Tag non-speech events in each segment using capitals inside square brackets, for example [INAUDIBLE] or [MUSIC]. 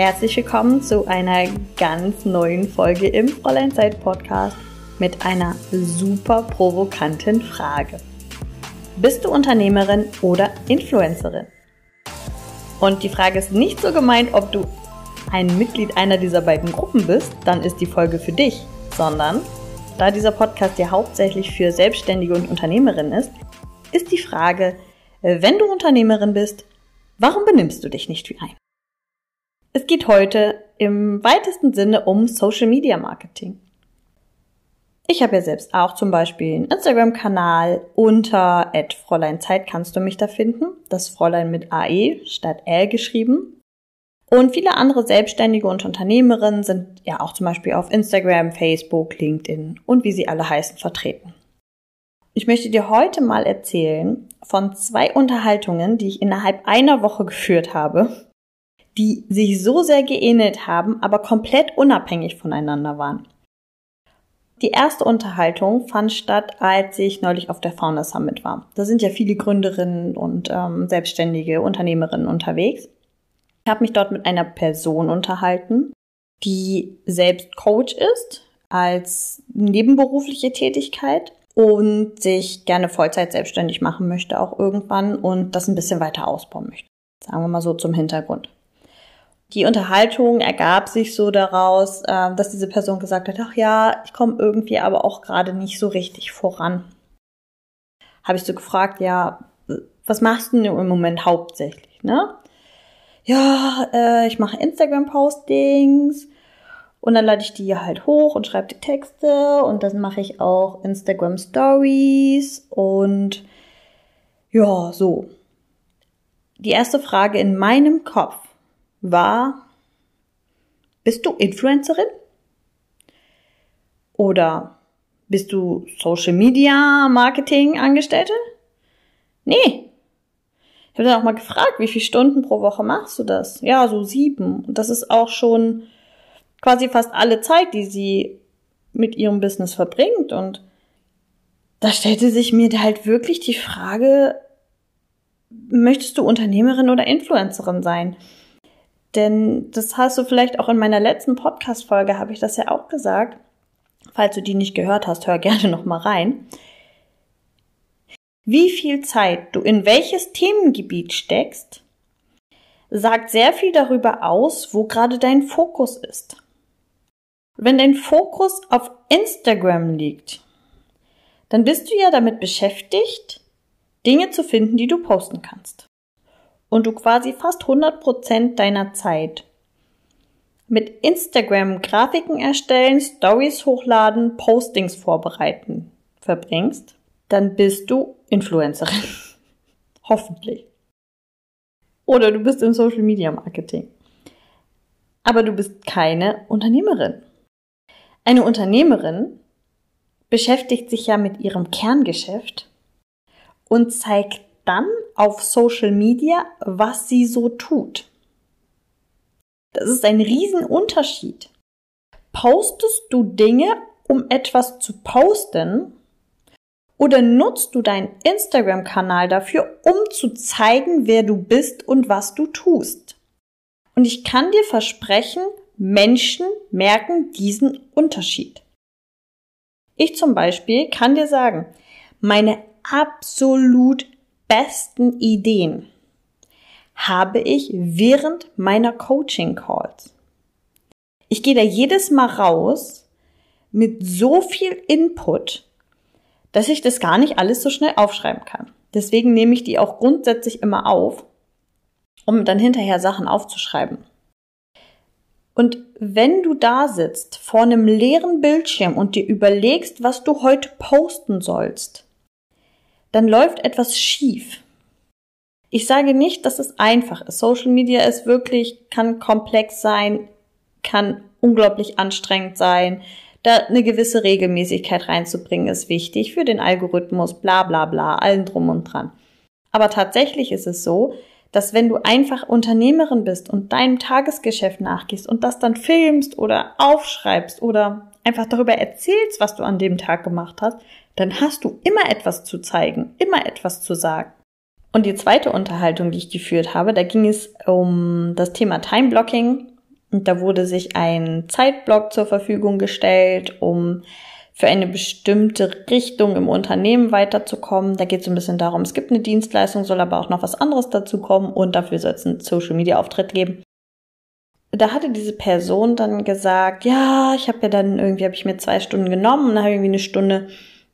herzlich willkommen zu einer ganz neuen Folge im Fräulein Zeit Podcast mit einer super provokanten Frage. Bist du Unternehmerin oder Influencerin? Und die Frage ist nicht so gemeint, ob du ein Mitglied einer dieser beiden Gruppen bist, dann ist die Folge für dich, sondern da dieser Podcast ja hauptsächlich für Selbstständige und Unternehmerinnen ist, ist die Frage, wenn du Unternehmerin bist, warum benimmst du dich nicht wie ein? Es geht heute im weitesten Sinne um Social Media Marketing. Ich habe ja selbst auch zum Beispiel einen Instagram-Kanal unter Fräulein Zeit kannst du mich da finden. Das Fräulein mit AE statt L geschrieben. Und viele andere Selbstständige und Unternehmerinnen sind ja auch zum Beispiel auf Instagram, Facebook, LinkedIn und wie sie alle heißen vertreten. Ich möchte dir heute mal erzählen von zwei Unterhaltungen, die ich innerhalb einer Woche geführt habe, die sich so sehr geähnelt haben, aber komplett unabhängig voneinander waren. Die erste Unterhaltung fand statt, als ich neulich auf der Founder Summit war. Da sind ja viele Gründerinnen und ähm, selbstständige Unternehmerinnen unterwegs. Ich habe mich dort mit einer Person unterhalten, die selbst Coach ist als nebenberufliche Tätigkeit und sich gerne Vollzeit selbstständig machen möchte auch irgendwann und das ein bisschen weiter ausbauen möchte. Sagen wir mal so zum Hintergrund die Unterhaltung ergab sich so daraus, äh, dass diese Person gesagt hat, ach ja, ich komme irgendwie aber auch gerade nicht so richtig voran. Habe ich so gefragt, ja, was machst du denn im Moment hauptsächlich, ne? Ja, äh, ich mache Instagram-Postings und dann lade ich die halt hoch und schreibe die Texte und dann mache ich auch Instagram Stories und ja, so. Die erste Frage in meinem Kopf war, bist du Influencerin? Oder bist du Social Media Marketing Angestellte? Nee. Ich habe dann auch mal gefragt, wie viele Stunden pro Woche machst du das? Ja, so sieben. Und das ist auch schon quasi fast alle Zeit, die sie mit ihrem Business verbringt. Und da stellte sich mir halt wirklich die Frage, möchtest du Unternehmerin oder Influencerin sein? Denn das hast du vielleicht auch in meiner letzten Podcast-Folge, habe ich das ja auch gesagt. Falls du die nicht gehört hast, hör gerne [LAUGHS] noch mal rein. Wie viel Zeit du in welches Themengebiet steckst, sagt sehr viel darüber aus, wo gerade dein Fokus ist. Wenn dein Fokus auf Instagram liegt, dann bist du ja damit beschäftigt, Dinge zu finden, die du posten kannst und du quasi fast 100% deiner Zeit mit Instagram Grafiken erstellen, Stories hochladen, Postings vorbereiten verbringst, dann bist du Influencerin. [LAUGHS] Hoffentlich. Oder du bist im Social Media Marketing. Aber du bist keine Unternehmerin. Eine Unternehmerin beschäftigt sich ja mit ihrem Kerngeschäft und zeigt dann auf Social Media, was sie so tut. Das ist ein Riesenunterschied. Postest du Dinge, um etwas zu posten? Oder nutzt du deinen Instagram-Kanal dafür, um zu zeigen, wer du bist und was du tust? Und ich kann dir versprechen, Menschen merken diesen Unterschied. Ich zum Beispiel kann dir sagen, meine absolut besten Ideen habe ich während meiner Coaching Calls. Ich gehe da jedes Mal raus mit so viel Input, dass ich das gar nicht alles so schnell aufschreiben kann. Deswegen nehme ich die auch grundsätzlich immer auf, um dann hinterher Sachen aufzuschreiben. Und wenn du da sitzt vor einem leeren Bildschirm und dir überlegst, was du heute posten sollst, dann läuft etwas schief. Ich sage nicht, dass es einfach ist. Social Media ist wirklich, kann komplex sein, kann unglaublich anstrengend sein. Da eine gewisse Regelmäßigkeit reinzubringen ist wichtig für den Algorithmus, bla bla bla, allen drum und dran. Aber tatsächlich ist es so, dass wenn du einfach Unternehmerin bist und deinem Tagesgeschäft nachgehst und das dann filmst oder aufschreibst oder einfach darüber erzählst, was du an dem Tag gemacht hast, dann hast du immer etwas zu zeigen, immer etwas zu sagen. Und die zweite Unterhaltung, die ich geführt habe, da ging es um das Thema Time Blocking Und da wurde sich ein Zeitblock zur Verfügung gestellt, um für eine bestimmte Richtung im Unternehmen weiterzukommen. Da geht es ein bisschen darum, es gibt eine Dienstleistung, soll aber auch noch was anderes dazu kommen und dafür soll es einen Social Media Auftritt geben. Da hatte diese Person dann gesagt, ja, ich habe ja dann irgendwie, habe ich mir zwei Stunden genommen und dann habe ich irgendwie eine Stunde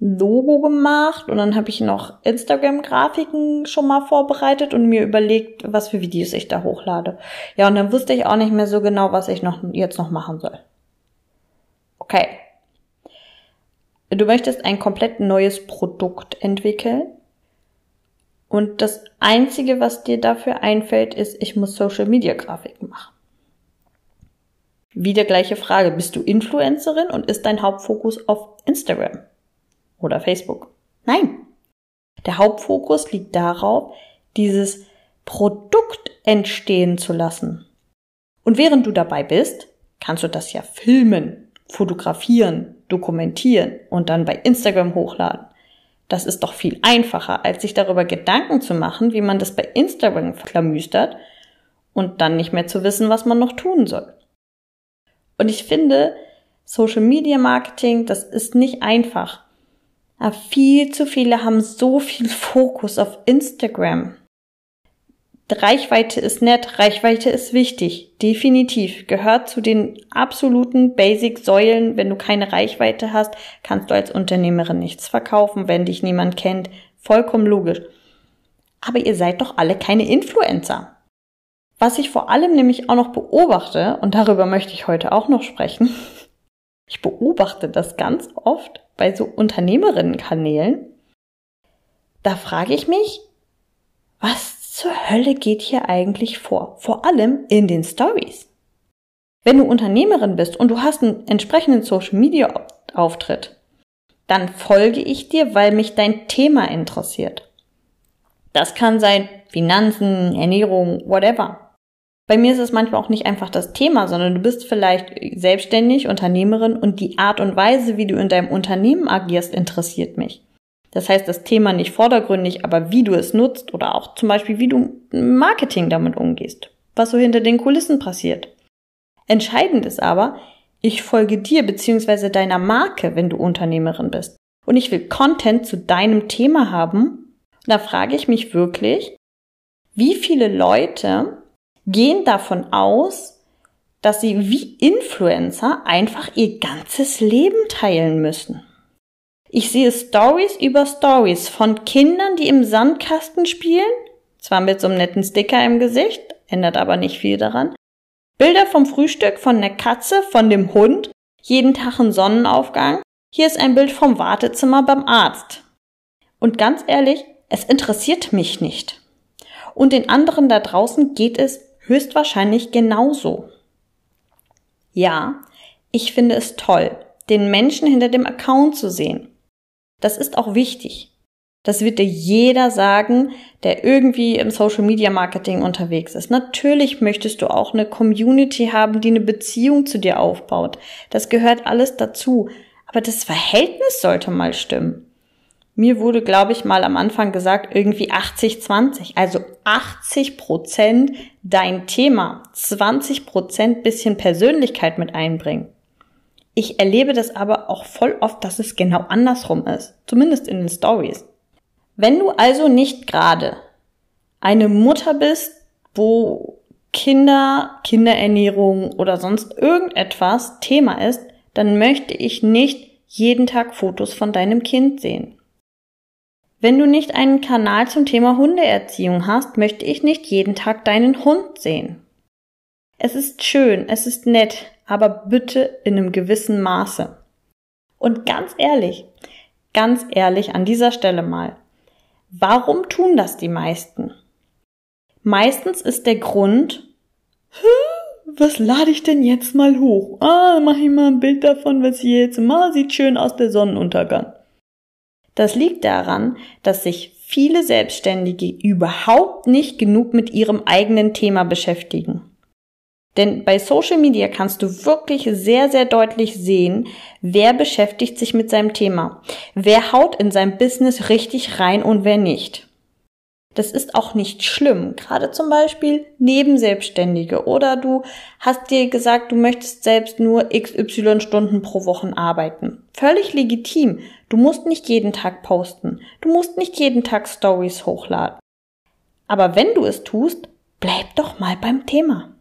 Logo gemacht und dann habe ich noch Instagram-Grafiken schon mal vorbereitet und mir überlegt, was für Videos ich da hochlade. Ja, und dann wusste ich auch nicht mehr so genau, was ich noch jetzt noch machen soll. Okay. Du möchtest ein komplett neues Produkt entwickeln und das einzige, was dir dafür einfällt, ist, ich muss Social Media Grafiken machen. Wieder gleiche Frage. Bist du Influencerin und ist dein Hauptfokus auf Instagram? oder Facebook. Nein. Der Hauptfokus liegt darauf, dieses Produkt entstehen zu lassen. Und während du dabei bist, kannst du das ja filmen, fotografieren, dokumentieren und dann bei Instagram hochladen. Das ist doch viel einfacher, als sich darüber Gedanken zu machen, wie man das bei Instagram verklamüstert und dann nicht mehr zu wissen, was man noch tun soll. Und ich finde, Social Media Marketing, das ist nicht einfach. Aber viel zu viele haben so viel [LAUGHS] Fokus auf Instagram. Reichweite ist nett, Reichweite ist wichtig, definitiv, gehört zu den absoluten Basic-Säulen. Wenn du keine Reichweite hast, kannst du als Unternehmerin nichts verkaufen, wenn dich niemand kennt. Vollkommen logisch. Aber ihr seid doch alle keine Influencer. Was ich vor allem nämlich auch noch beobachte, und darüber möchte ich heute auch noch sprechen, ich beobachte das ganz oft bei so Unternehmerinnenkanälen. Da frage ich mich, was zur Hölle geht hier eigentlich vor? Vor allem in den Stories. Wenn du Unternehmerin bist und du hast einen entsprechenden Social Media Auftritt, dann folge ich dir, weil mich dein Thema interessiert. Das kann sein Finanzen, Ernährung, whatever. Bei mir ist es manchmal auch nicht einfach das Thema, sondern du bist vielleicht selbstständig, Unternehmerin und die Art und Weise, wie du in deinem Unternehmen agierst, interessiert mich. Das heißt, das Thema nicht vordergründig, aber wie du es nutzt oder auch zum Beispiel, wie du Marketing damit umgehst, was so hinter den Kulissen passiert. Entscheidend ist aber, ich folge dir bzw. deiner Marke, wenn du Unternehmerin bist. Und ich will Content zu deinem Thema haben. da frage ich mich wirklich, wie viele Leute gehen davon aus, dass sie wie Influencer einfach ihr ganzes Leben teilen müssen. Ich sehe Stories über Stories von Kindern, die im Sandkasten spielen, zwar mit so einem netten Sticker im Gesicht, ändert aber nicht viel daran. Bilder vom Frühstück, von der Katze, von dem Hund, jeden Tag ein Sonnenaufgang. Hier ist ein Bild vom Wartezimmer beim Arzt. Und ganz ehrlich, es interessiert mich nicht. Und den anderen da draußen geht es höchstwahrscheinlich genauso. Ja, ich finde es toll, den Menschen hinter dem Account zu sehen. Das ist auch wichtig. Das wird dir jeder sagen, der irgendwie im Social Media Marketing unterwegs ist. Natürlich möchtest du auch eine Community haben, die eine Beziehung zu dir aufbaut. Das gehört alles dazu. Aber das Verhältnis sollte mal stimmen. Mir wurde, glaube ich, mal am Anfang gesagt, irgendwie 80-20. Also 80 Prozent dein Thema, 20 Prozent bisschen Persönlichkeit mit einbringen. Ich erlebe das aber auch voll oft, dass es genau andersrum ist. Zumindest in den Stories. Wenn du also nicht gerade eine Mutter bist, wo Kinder, Kinderernährung oder sonst irgendetwas Thema ist, dann möchte ich nicht jeden Tag Fotos von deinem Kind sehen. Wenn du nicht einen Kanal zum Thema Hundeerziehung hast, möchte ich nicht jeden Tag deinen Hund sehen. Es ist schön, es ist nett, aber bitte in einem gewissen Maße. Und ganz ehrlich, ganz ehrlich an dieser Stelle mal, warum tun das die meisten? Meistens ist der Grund, was lade ich denn jetzt mal hoch? Ah, mach ich mal ein Bild davon, was ich jetzt mal sieht schön aus der Sonnenuntergang. Das liegt daran, dass sich viele Selbstständige überhaupt nicht genug mit ihrem eigenen Thema beschäftigen. Denn bei Social Media kannst du wirklich sehr, sehr deutlich sehen, wer beschäftigt sich mit seinem Thema, wer haut in sein Business richtig rein und wer nicht. Das ist auch nicht schlimm. Gerade zum Beispiel Nebenselbstständige oder du hast dir gesagt, du möchtest selbst nur XY Stunden pro Woche arbeiten. Völlig legitim. Du musst nicht jeden Tag posten. Du musst nicht jeden Tag Stories hochladen. Aber wenn du es tust, bleib doch mal beim Thema.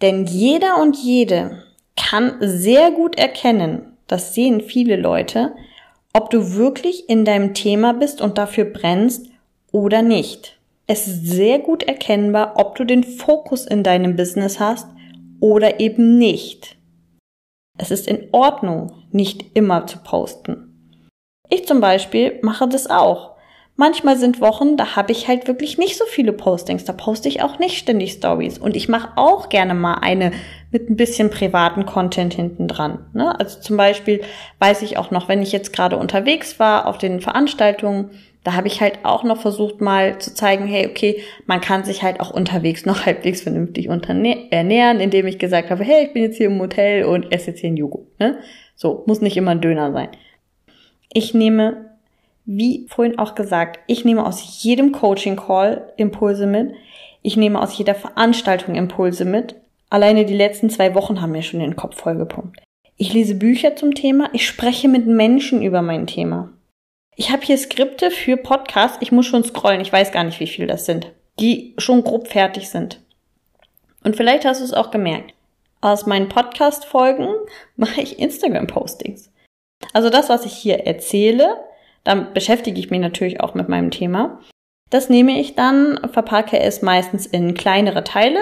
Denn jeder und jede kann sehr gut erkennen, das sehen viele Leute, ob du wirklich in deinem Thema bist und dafür brennst oder nicht. Es ist sehr gut erkennbar, ob du den Fokus in deinem Business hast oder eben nicht. Es ist in Ordnung, nicht immer zu posten. Ich zum Beispiel mache das auch. Manchmal sind Wochen, da habe ich halt wirklich nicht so viele Postings. Da poste ich auch nicht ständig Stories. Und ich mache auch gerne mal eine mit ein bisschen privaten Content hinten dran. Ne? Also zum Beispiel weiß ich auch noch, wenn ich jetzt gerade unterwegs war auf den Veranstaltungen, da habe ich halt auch noch versucht mal zu zeigen, hey, okay, man kann sich halt auch unterwegs noch [LAUGHS] halbwegs vernünftig ernähren, indem ich gesagt habe, hey, ich bin jetzt hier im Hotel und esse jetzt hier einen Joghurt. Ne? So, muss nicht immer ein Döner sein. Ich nehme, wie vorhin auch gesagt, ich nehme aus jedem Coaching-Call Impulse mit. Ich nehme aus jeder Veranstaltung Impulse mit. Alleine die letzten zwei Wochen haben mir schon den Kopf vollgepumpt. Ich lese Bücher zum Thema, ich spreche mit Menschen über mein Thema. Ich habe hier Skripte für Podcasts. Ich muss schon scrollen. Ich weiß gar nicht, wie viel das sind. Die schon grob fertig sind. Und vielleicht hast du es auch gemerkt. Aus meinen Podcast-Folgen [LAUGHS] mache ich Instagram-Postings. Also das, was ich hier erzähle, dann beschäftige ich mich natürlich auch mit meinem Thema. Das nehme ich dann, verpacke es meistens in kleinere Teile.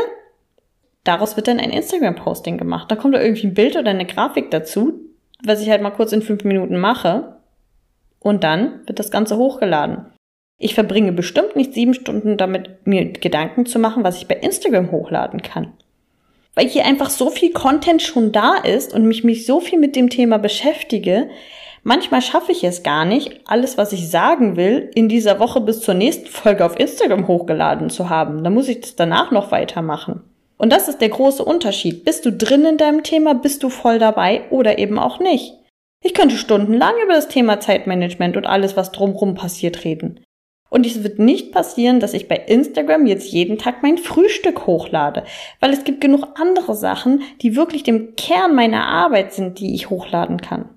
Daraus wird dann ein Instagram-Posting gemacht. Da kommt da irgendwie ein Bild oder eine Grafik dazu, was ich halt mal kurz in fünf Minuten mache. Und dann wird das Ganze hochgeladen. Ich verbringe bestimmt nicht sieben Stunden damit, mir Gedanken zu machen, was ich bei Instagram hochladen kann. Weil hier einfach so viel Content schon da ist und mich mich so viel mit dem Thema beschäftige, manchmal schaffe ich es gar nicht, alles, was ich sagen will, in dieser Woche bis zur nächsten Folge auf Instagram hochgeladen zu haben. Da muss ich das danach noch weitermachen. Und das ist der große Unterschied. Bist du drin in deinem Thema, bist du voll dabei oder eben auch nicht. Ich könnte stundenlang über das Thema Zeitmanagement und alles, was drumherum passiert, reden. Und es wird nicht passieren, dass ich bei Instagram jetzt jeden Tag mein Frühstück hochlade, weil es gibt genug andere Sachen, die wirklich dem Kern meiner Arbeit sind, die ich hochladen kann.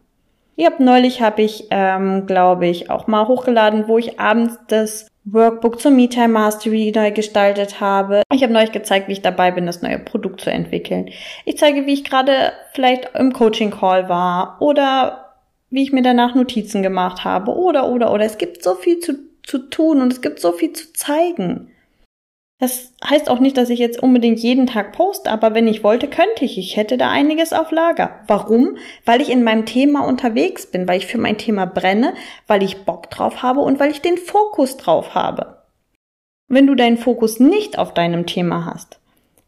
Ich hab neulich habe ich, ähm, glaube ich, auch mal hochgeladen, wo ich abends das Workbook zur MeTime Mastery neu gestaltet habe. Ich habe neulich gezeigt, wie ich dabei bin, das neue Produkt zu entwickeln. Ich zeige, wie ich gerade vielleicht im Coaching Call war oder wie ich mir danach Notizen gemacht habe oder oder oder. Es gibt so viel zu, zu tun und es gibt so viel zu zeigen. Das heißt auch nicht, dass ich jetzt unbedingt jeden Tag poste, aber wenn ich wollte, könnte ich. Ich hätte da einiges auf Lager. Warum? Weil ich in meinem Thema unterwegs bin, weil ich für mein Thema brenne, weil ich Bock drauf habe und weil ich den Fokus drauf habe. Wenn du deinen Fokus nicht auf deinem Thema hast,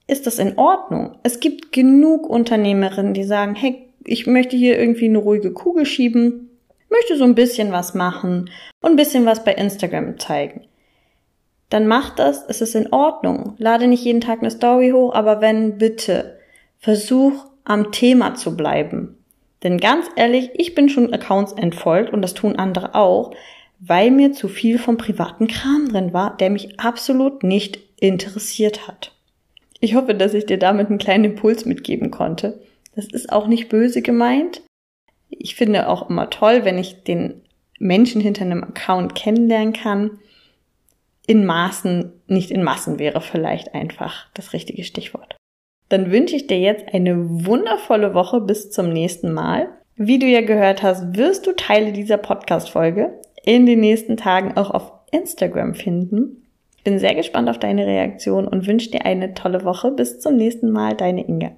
ist das in Ordnung. Es gibt genug Unternehmerinnen, die sagen, hey, ich möchte hier irgendwie eine ruhige Kugel schieben, möchte so ein bisschen was machen und ein bisschen was bei Instagram zeigen dann mach das, es ist in Ordnung. Lade nicht jeden Tag eine Story hoch, aber wenn, bitte, versuch am Thema zu bleiben. Denn ganz ehrlich, ich bin schon Accounts entfolgt und das tun andere auch, weil mir zu viel vom privaten Kram drin war, der mich absolut nicht interessiert hat. Ich hoffe, dass ich dir damit einen kleinen Impuls mitgeben konnte. Das ist auch nicht böse gemeint. Ich finde auch immer toll, wenn ich den Menschen hinter einem Account kennenlernen kann in Maßen, nicht in Massen wäre vielleicht einfach das richtige Stichwort. Dann wünsche ich dir jetzt eine wundervolle Woche bis zum nächsten Mal. Wie du ja gehört hast, wirst du Teile dieser Podcast-Folge in den nächsten Tagen auch auf Instagram finden. Bin sehr gespannt auf deine Reaktion und wünsche dir eine tolle Woche. Bis zum nächsten Mal, deine Inga.